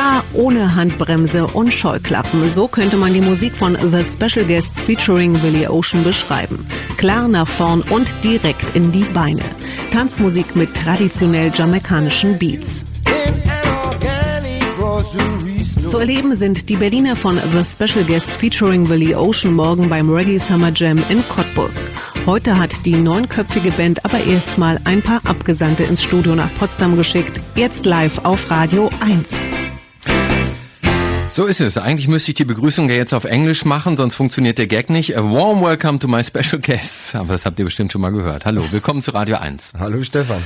Klar, ohne Handbremse und Scheuklappen. So könnte man die Musik von The Special Guests featuring Willie Ocean beschreiben. Klar nach vorn und direkt in die Beine. Tanzmusik mit traditionell jamaikanischen Beats. Zu erleben sind die Berliner von The Special Guests featuring Willie Ocean morgen beim Reggae Summer Jam in Cottbus. Heute hat die neunköpfige Band aber erstmal ein paar Abgesandte ins Studio nach Potsdam geschickt. Jetzt live auf Radio 1. So ist es. Eigentlich müsste ich die Begrüßung ja jetzt auf Englisch machen, sonst funktioniert der Gag nicht. A warm welcome to my special guests. Aber das habt ihr bestimmt schon mal gehört. Hallo, willkommen zu Radio 1. Hallo Stefan.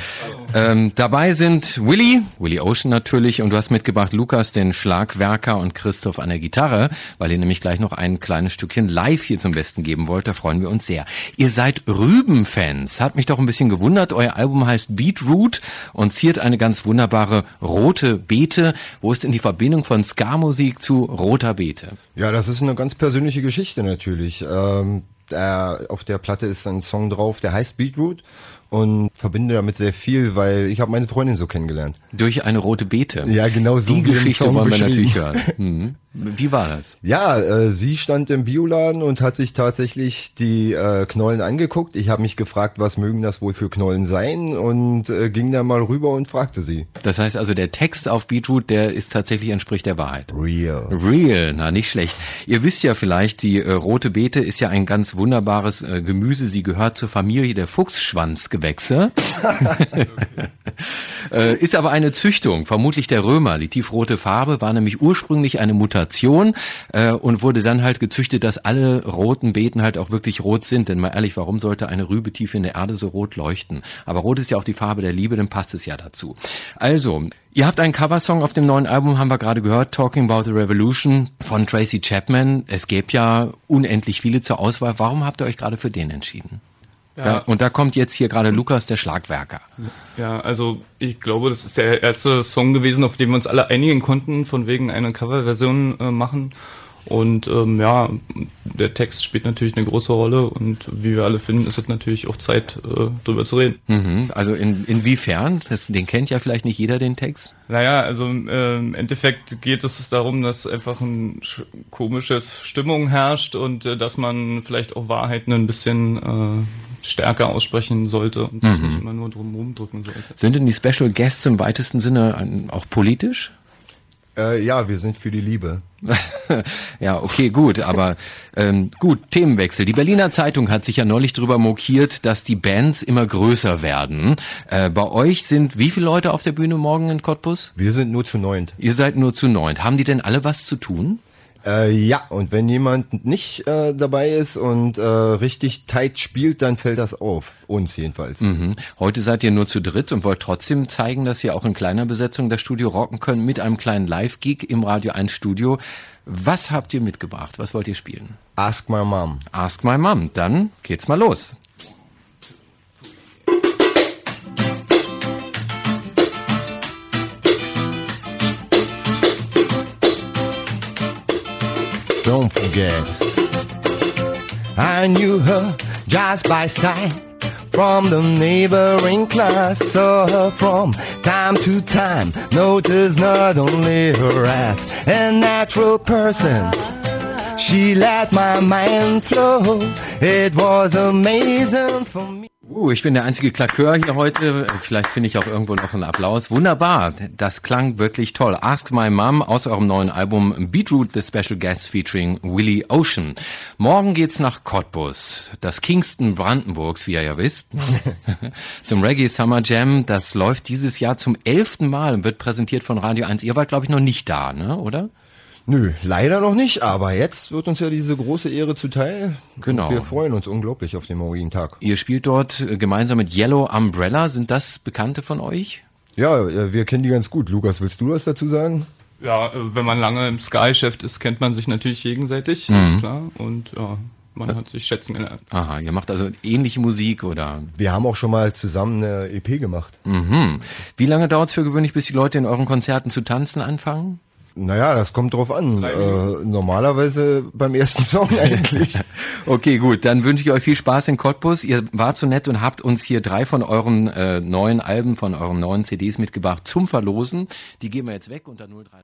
Ähm, dabei sind Willy, Willy Ocean natürlich, und du hast mitgebracht Lukas, den Schlagwerker, und Christoph an der Gitarre, weil ihr nämlich gleich noch ein kleines Stückchen live hier zum Besten geben wollt. Da freuen wir uns sehr. Ihr seid Rübenfans. Hat mich doch ein bisschen gewundert. Euer Album heißt Beetroot und ziert eine ganz wunderbare rote Beete. Wo ist denn die Verbindung von Ska-Musik Musik zu Roter Beete? Ja, das ist eine ganz persönliche Geschichte natürlich. Ähm, der, auf der Platte ist ein Song drauf, der heißt Beetroot und verbinde damit sehr viel, weil ich habe meine Freundin so kennengelernt. Durch eine rote Beete. Ja, genau so. Die Geschichte wollen wir natürlich hören. Mhm. Wie war das? Ja, äh, sie stand im Bioladen und hat sich tatsächlich die äh, Knollen angeguckt. Ich habe mich gefragt, was mögen das wohl für Knollen sein und äh, ging da mal rüber und fragte sie. Das heißt also, der Text auf Beetroot, der ist tatsächlich entspricht der Wahrheit. Real. Real, na nicht schlecht. Ihr wisst ja vielleicht, die äh, rote Beete ist ja ein ganz wunderbares äh, Gemüse. Sie gehört zur Familie der Fuchsschwanzgewächse. äh, ist aber eine Züchtung, vermutlich der Römer. Die tiefrote Farbe war nämlich ursprünglich eine Mutation äh, und wurde dann halt gezüchtet, dass alle roten Beeten halt auch wirklich rot sind. Denn mal ehrlich, warum sollte eine Rübe tief in der Erde so rot leuchten? Aber rot ist ja auch die Farbe der Liebe, dann passt es ja dazu. Also, Ihr habt einen Coversong auf dem neuen Album, haben wir gerade gehört, Talking About the Revolution von Tracy Chapman. Es gäbe ja unendlich viele zur Auswahl. Warum habt ihr euch gerade für den entschieden? Ja. Da, und da kommt jetzt hier gerade Lukas, der Schlagwerker. Ja, also ich glaube, das ist der erste Song gewesen, auf den wir uns alle einigen konnten, von wegen einer Coverversion äh, machen. Und ähm, ja, der Text spielt natürlich eine große Rolle und wie wir alle finden, ist es natürlich auch Zeit, äh, drüber zu reden. Mhm. Also in, inwiefern? Das, den kennt ja vielleicht nicht jeder, den Text. Naja, also äh, im Endeffekt geht es darum, dass einfach ein komisches Stimmung herrscht und äh, dass man vielleicht auch Wahrheiten ein bisschen äh, stärker aussprechen sollte und mhm. nicht immer nur drum drücken sollte. Sind denn die Special Guests im weitesten Sinne auch politisch? Äh, ja, wir sind für die Liebe. ja, okay, gut, aber ähm, gut, Themenwechsel. Die Berliner Zeitung hat sich ja neulich drüber mokiert, dass die Bands immer größer werden. Äh, bei euch sind wie viele Leute auf der Bühne morgen in Cottbus? Wir sind nur zu neunt. Ihr seid nur zu neunt. Haben die denn alle was zu tun? Äh, ja, und wenn jemand nicht äh, dabei ist und äh, richtig tight spielt, dann fällt das auf. Uns jedenfalls. Mhm. Heute seid ihr nur zu dritt und wollt trotzdem zeigen, dass ihr auch in kleiner Besetzung das Studio rocken könnt mit einem kleinen Live-Gig im Radio 1 Studio. Was habt ihr mitgebracht? Was wollt ihr spielen? Ask My Mom. Ask My Mom. Dann geht's mal los. Don't forget, I knew her just by sight from the neighboring class. Saw her from time to time. Noticed not only her ass, a natural person. She let my mind flow. It was amazing for me. Uh, ich bin der einzige Klakör hier heute. Vielleicht finde ich auch irgendwo noch einen Applaus. Wunderbar. Das klang wirklich toll. Ask My Mom aus eurem neuen Album Beetroot, The Special Guest featuring Willie Ocean. Morgen geht's nach Cottbus, das Kingston Brandenburgs, wie ihr ja wisst, zum Reggae Summer Jam. Das läuft dieses Jahr zum elften Mal und wird präsentiert von Radio 1. Ihr wart, glaube ich, noch nicht da, ne? oder? Nö, leider noch nicht, aber jetzt wird uns ja diese große Ehre zuteil. Genau. wir freuen uns unglaublich auf den morgigen Tag. Ihr spielt dort äh, gemeinsam mit Yellow Umbrella. Sind das Bekannte von euch? Ja, wir kennen die ganz gut. Lukas, willst du was dazu sagen? Ja, äh, wenn man lange im Sky-Geschäft ist, kennt man sich natürlich gegenseitig, mhm. klar. Und ja, man hat sich schätzen gelernt. Aha, ihr macht also ähnliche Musik oder? Wir haben auch schon mal zusammen eine EP gemacht. Mhm. Wie lange dauert es für gewöhnlich, bis die Leute in euren Konzerten zu tanzen anfangen? Naja, das kommt drauf an. Äh, normalerweise beim ersten Song eigentlich. okay, gut. Dann wünsche ich euch viel Spaß in Cottbus. Ihr wart so nett und habt uns hier drei von euren äh, neuen Alben, von euren neuen CDs mitgebracht zum Verlosen. Die gehen wir jetzt weg unter 03.